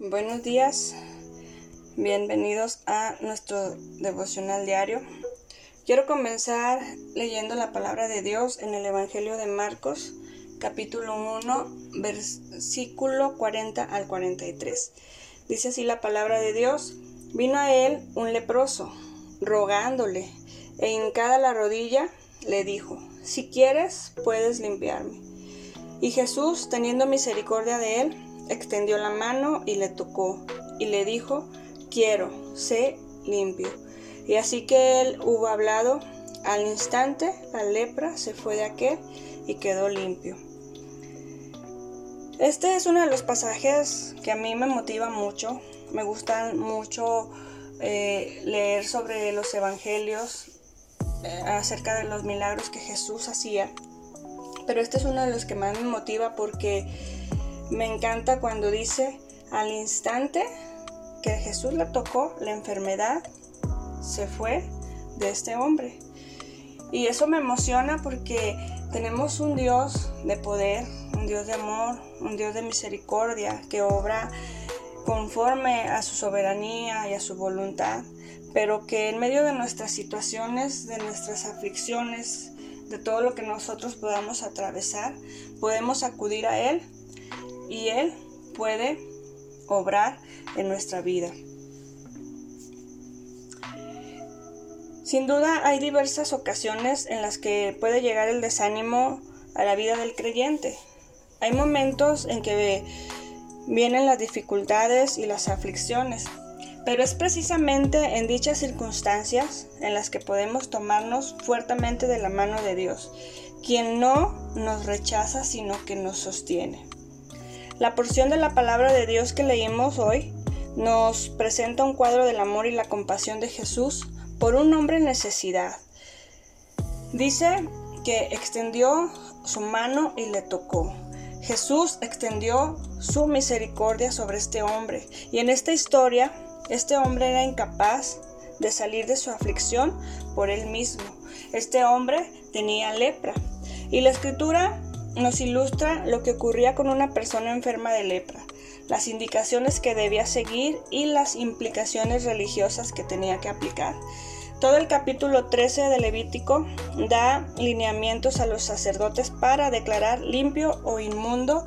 Buenos días, bienvenidos a nuestro devocional diario. Quiero comenzar leyendo la palabra de Dios en el Evangelio de Marcos, capítulo 1, versículo 40 al 43. Dice así la palabra de Dios, vino a él un leproso, rogándole, e hincada la rodilla, le dijo, si quieres, puedes limpiarme. Y Jesús, teniendo misericordia de él, extendió la mano y le tocó, y le dijo, quiero, sé limpio. Y así que él hubo hablado, al instante la lepra se fue de aquel y quedó limpio. Este es uno de los pasajes que a mí me motiva mucho. Me gustan mucho eh, leer sobre los evangelios, eh, acerca de los milagros que Jesús hacía. Pero este es uno de los que más me motiva porque me encanta cuando dice al instante que Jesús le tocó la enfermedad, se fue de este hombre. Y eso me emociona porque tenemos un Dios de poder, un Dios de amor, un Dios de misericordia que obra conforme a su soberanía y a su voluntad, pero que en medio de nuestras situaciones, de nuestras aflicciones, de todo lo que nosotros podamos atravesar, podemos acudir a Él y Él puede obrar en nuestra vida. Sin duda hay diversas ocasiones en las que puede llegar el desánimo a la vida del creyente. Hay momentos en que vienen las dificultades y las aflicciones, pero es precisamente en dichas circunstancias en las que podemos tomarnos fuertemente de la mano de Dios, quien no nos rechaza sino que nos sostiene. La porción de la palabra de Dios que leímos hoy nos presenta un cuadro del amor y la compasión de Jesús por un hombre en necesidad. Dice que extendió su mano y le tocó. Jesús extendió su misericordia sobre este hombre y en esta historia este hombre era incapaz de salir de su aflicción por él mismo. Este hombre tenía lepra y la escritura nos ilustra lo que ocurría con una persona enferma de lepra, las indicaciones que debía seguir y las implicaciones religiosas que tenía que aplicar. Todo el capítulo 13 de Levítico da lineamientos a los sacerdotes para declarar limpio o inmundo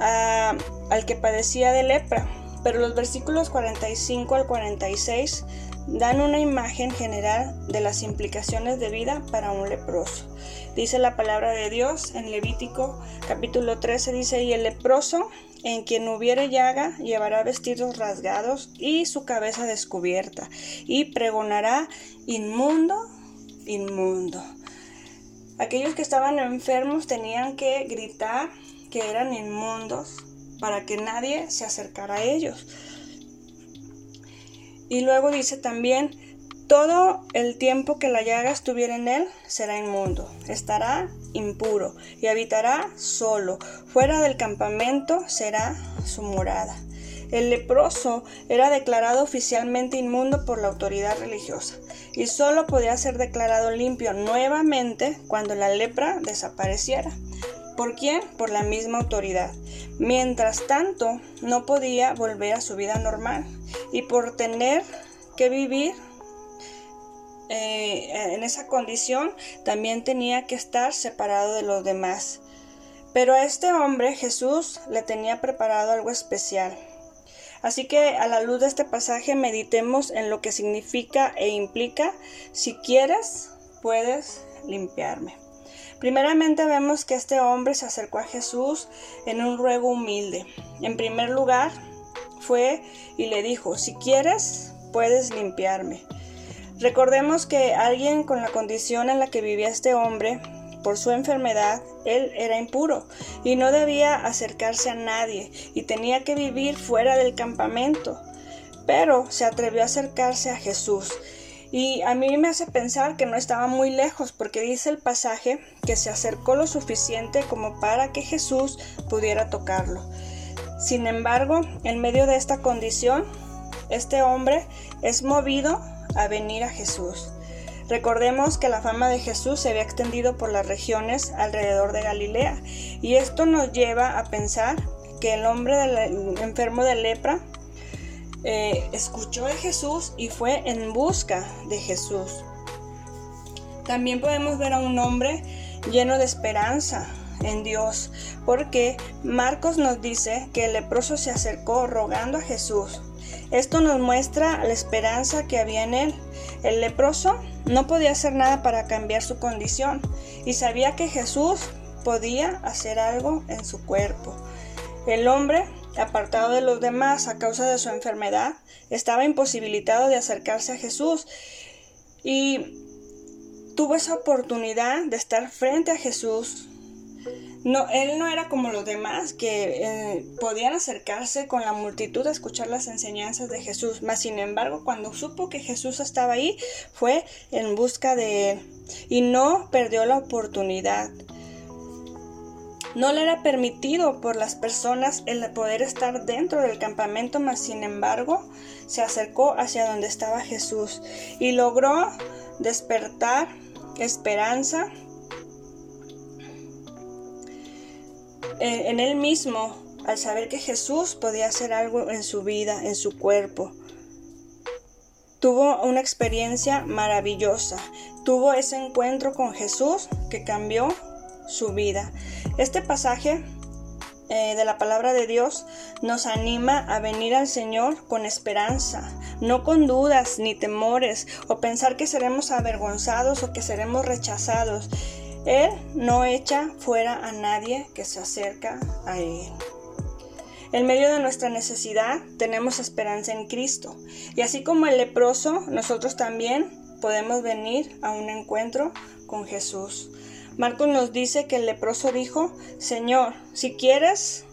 al que padecía de lepra, pero los versículos 45 al 46 dan una imagen general de las implicaciones de vida para un leproso. Dice la palabra de Dios en Levítico capítulo 13, dice, y el leproso en quien hubiere llaga llevará vestidos rasgados y su cabeza descubierta, y pregonará inmundo, inmundo. Aquellos que estaban enfermos tenían que gritar que eran inmundos para que nadie se acercara a ellos. Y luego dice también, todo el tiempo que la llaga estuviera en él será inmundo, estará impuro y habitará solo. Fuera del campamento será su morada. El leproso era declarado oficialmente inmundo por la autoridad religiosa y solo podía ser declarado limpio nuevamente cuando la lepra desapareciera. ¿Por quién? Por la misma autoridad. Mientras tanto, no podía volver a su vida normal y por tener que vivir eh, en esa condición también tenía que estar separado de los demás. Pero a este hombre Jesús le tenía preparado algo especial. Así que a la luz de este pasaje meditemos en lo que significa e implica si quieres, puedes limpiarme. Primeramente vemos que este hombre se acercó a Jesús en un ruego humilde. En primer lugar, fue y le dijo, si quieres, puedes limpiarme. Recordemos que alguien con la condición en la que vivía este hombre, por su enfermedad, él era impuro y no debía acercarse a nadie y tenía que vivir fuera del campamento. Pero se atrevió a acercarse a Jesús y a mí me hace pensar que no estaba muy lejos porque dice el pasaje que se acercó lo suficiente como para que Jesús pudiera tocarlo. Sin embargo, en medio de esta condición, este hombre es movido a venir a Jesús. Recordemos que la fama de Jesús se había extendido por las regiones alrededor de Galilea y esto nos lleva a pensar que el hombre enfermo de lepra eh, escuchó de Jesús y fue en busca de Jesús. También podemos ver a un hombre lleno de esperanza en Dios, porque Marcos nos dice que el leproso se acercó rogando a Jesús. Esto nos muestra la esperanza que había en él. El leproso no podía hacer nada para cambiar su condición y sabía que Jesús podía hacer algo en su cuerpo. El hombre, apartado de los demás a causa de su enfermedad, estaba imposibilitado de acercarse a Jesús y tuvo esa oportunidad de estar frente a Jesús. No, él no era como los demás que eh, podían acercarse con la multitud a escuchar las enseñanzas de Jesús. Mas, sin embargo, cuando supo que Jesús estaba ahí, fue en busca de él y no perdió la oportunidad. No le era permitido por las personas el poder estar dentro del campamento, mas sin embargo se acercó hacia donde estaba Jesús y logró despertar esperanza en él mismo al saber que Jesús podía hacer algo en su vida, en su cuerpo. Tuvo una experiencia maravillosa, tuvo ese encuentro con Jesús que cambió su vida. Este pasaje eh, de la palabra de Dios nos anima a venir al Señor con esperanza, no con dudas ni temores o pensar que seremos avergonzados o que seremos rechazados. Él no echa fuera a nadie que se acerca a Él. En medio de nuestra necesidad tenemos esperanza en Cristo. Y así como el leproso, nosotros también podemos venir a un encuentro con Jesús. Marcos nos dice que el leproso dijo, Señor, si quieres,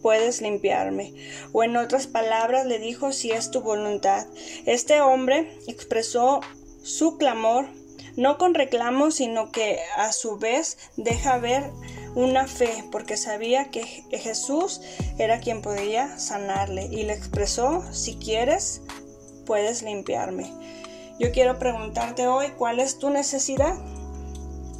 puedes limpiarme. O en otras palabras le dijo, si es tu voluntad. Este hombre expresó su clamor no con reclamo, sino que a su vez deja ver una fe, porque sabía que Jesús era quien podía sanarle y le expresó, si quieres, puedes limpiarme. Yo quiero preguntarte hoy, ¿cuál es tu necesidad?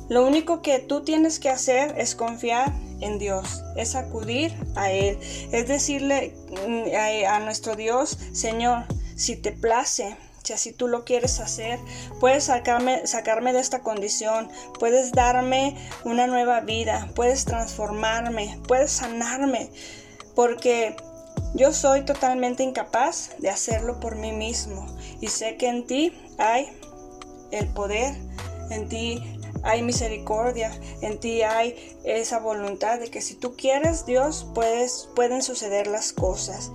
Lo único que tú tienes que hacer es confiar en Dios, es acudir a Él, es decirle mm, a, nuestro Dios, Señor, si te place, si así tú lo quieres hacer, puedes sacarme, sacarme de esta condición, puedes darme una nueva vida, puedes transformarme, puedes sanarme, porque yo soy totalmente incapaz de hacerlo por mí mismo y sé que en ti hay el poder, en ti hay misericordia, en ti hay esa voluntad de que si tú quieres, Dios, puedes, pueden suceder las cosas.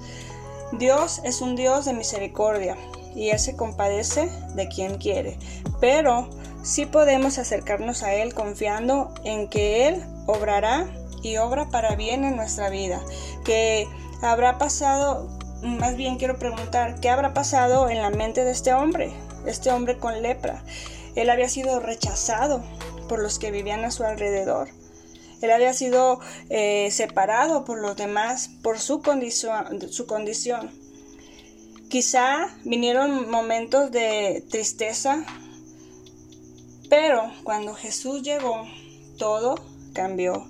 Dios es un Dios de misericordia y Él se compadece de quien quiere, pero sí podemos acercarnos a Él confiando en que Él obrará y obra para bien en nuestra vida, que habrá pasado, más bien quiero preguntar, ¿qué habrá pasado en la mente de este hombre, este hombre con lepra? Él había sido rechazado por los que vivían a su alrededor. Él había sido eh, separado por los demás por su condición, su condición. Quizá vinieron momentos de tristeza, pero cuando Jesús llegó, todo cambió.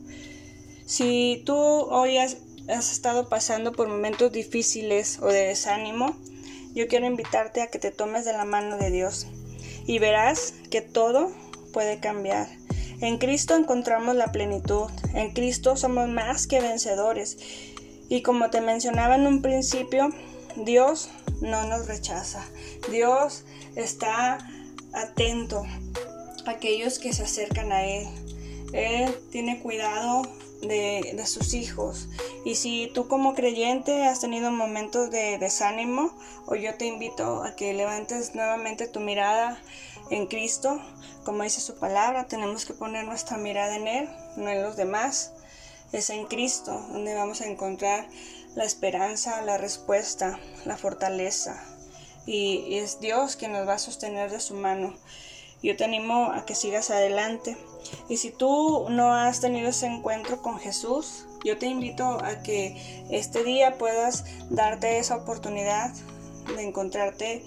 Si tú hoy has, estado pasando por momentos difíciles o de desánimo, yo quiero invitarte a que te tomes de la mano de Dios y verás que todo puede cambiar. En Cristo encontramos la plenitud, en Cristo somos más que vencedores. Y como te mencionaba en un principio, Dios no nos rechaza. Dios está atento a aquellos que se acercan a Él. Él tiene cuidado de, de, sus hijos. Y si tú como creyente has tenido momentos de desánimo, o yo te invito a que levantes nuevamente tu mirada en Cristo, como dice su palabra, tenemos que poner nuestra mirada en Él, no en los demás. Es en Cristo donde vamos a encontrar la esperanza, la respuesta, la fortaleza. Y, es Dios quien nos va a sostener de su mano. Yo te animo a que sigas adelante. Y si tú no has tenido ese encuentro con Jesús, yo te invito a que este día puedas darte esa oportunidad de encontrarte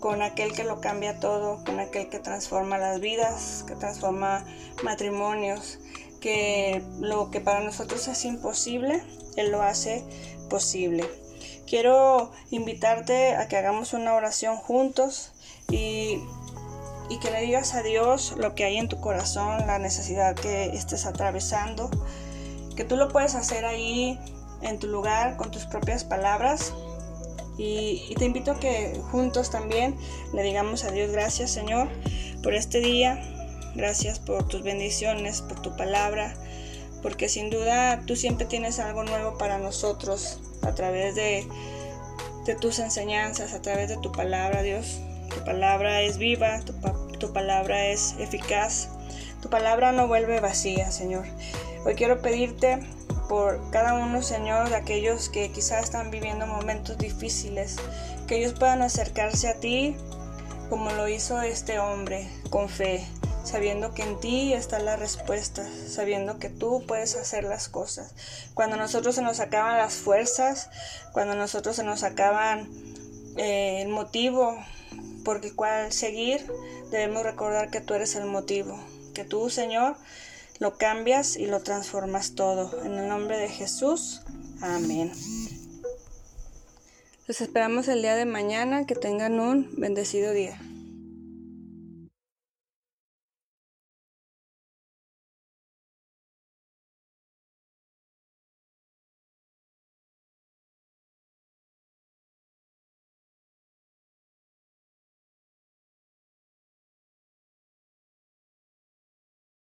con aquel que lo cambia todo, con aquel que transforma las vidas, que transforma matrimonios, que lo que para nosotros es imposible, Él lo hace posible. Quiero invitarte a que hagamos una oración juntos y, y que le digas a Dios lo que hay en tu corazón, la necesidad que estés atravesando, que tú lo puedes hacer ahí en tu lugar con tus propias palabras. Y, te invito a que juntos también le digamos a Dios gracias Señor por este día, gracias por tus bendiciones, por tu palabra, porque sin duda tú siempre tienes algo nuevo para nosotros a través de, tus enseñanzas, a través de tu palabra Dios. Tu palabra es viva, tu, tu palabra es eficaz, tu palabra no vuelve vacía Señor. Hoy quiero pedirte por cada uno, Señor, de aquellos que quizás están viviendo momentos difíciles, que ellos puedan acercarse a ti como lo hizo este hombre, con fe, sabiendo que en ti está la respuesta, sabiendo que tú puedes hacer las cosas. Cuando nosotros se nos acaban las fuerzas, cuando nosotros se nos acaban eh, el motivo por el cual seguir, debemos recordar que tú eres el motivo, que tú, Señor, lo cambias y lo transformas todo. En el nombre de Jesús, amén. Los esperamos el día de mañana. Que tengan un bendecido día.